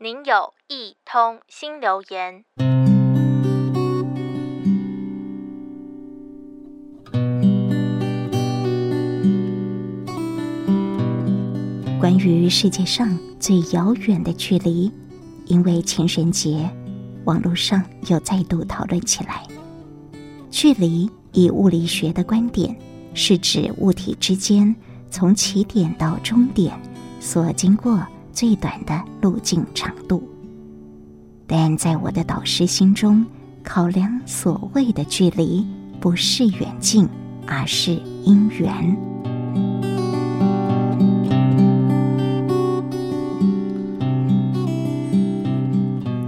您有一通新留言。关于世界上最遥远的距离，因为情人节，网络上又再度讨论起来。距离以物理学的观点，是指物体之间从起点到终点所经过最短的路径长度。但在我的导师心中，考量所谓的距离，不是远近，而是因缘。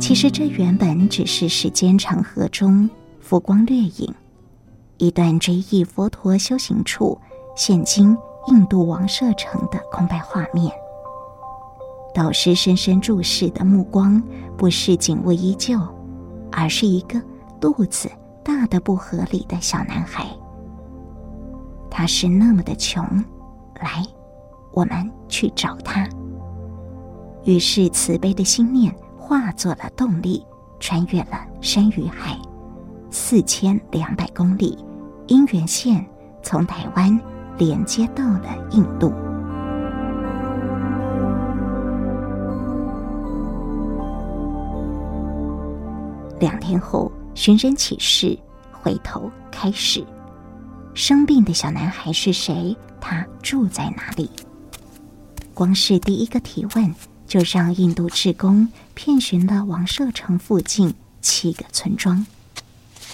其实这原本只是时间长河中浮光掠影，一段追忆佛陀修行处，现今印度王舍城的空白画面。导师深深注视的目光，不是景物依旧，而是一个肚子大的不合理的小男孩。他是那么的穷，来，我们去找他。于是慈悲的心念。化作了动力，穿越了山与海，四千两百公里，因缘线从台湾连接到了印度。两天后，寻人启事，回头开始。生病的小男孩是谁？他住在哪里？光是第一个提问。就让印度志工遍寻了王舍城附近七个村庄，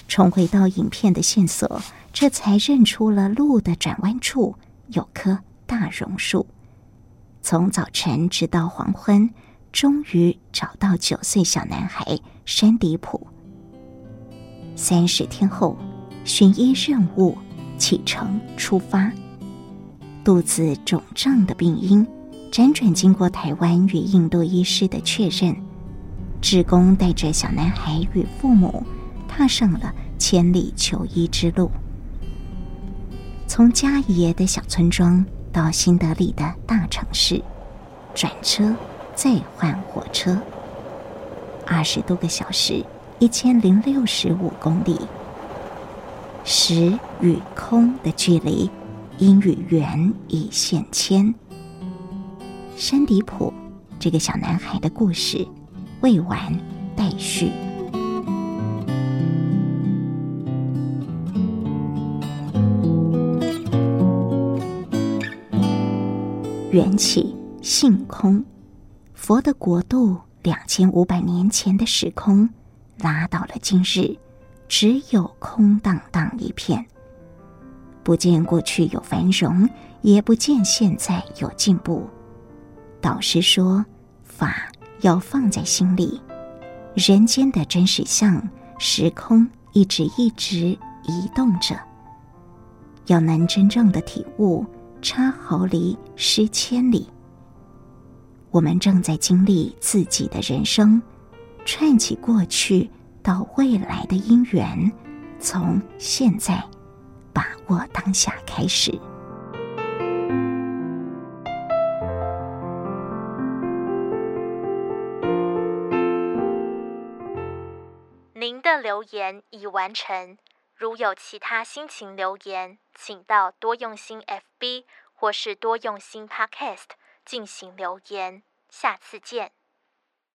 重回到影片的线索，这才认出了路的转弯处有棵大榕树。从早晨直到黄昏，终于找到九岁小男孩山迪普。三十天后，寻医任务启程出发，肚子肿胀的病因。辗转经过台湾与印度医师的确认，志工带着小男孩与父母踏上了千里求医之路。从家爷的小村庄到新德里的大城市，转车再换火车，二十多个小时，一千零六十五公里。实与空的距离，因与缘已现牵。山迪普这个小男孩的故事未完待续。缘起性空，佛的国度两千五百年前的时空拉到了今日，只有空荡荡一片，不见过去有繁荣，也不见现在有进步。导师说：“法要放在心里，人间的真实相，时空一直一直移动着。要能真正的体悟，差毫厘失千里。我们正在经历自己的人生，串起过去到未来的因缘，从现在把握当下开始。”您的留言已完成。如有其他心情留言，请到多用心 FB 或是多用心 Podcast 进行留言。下次见。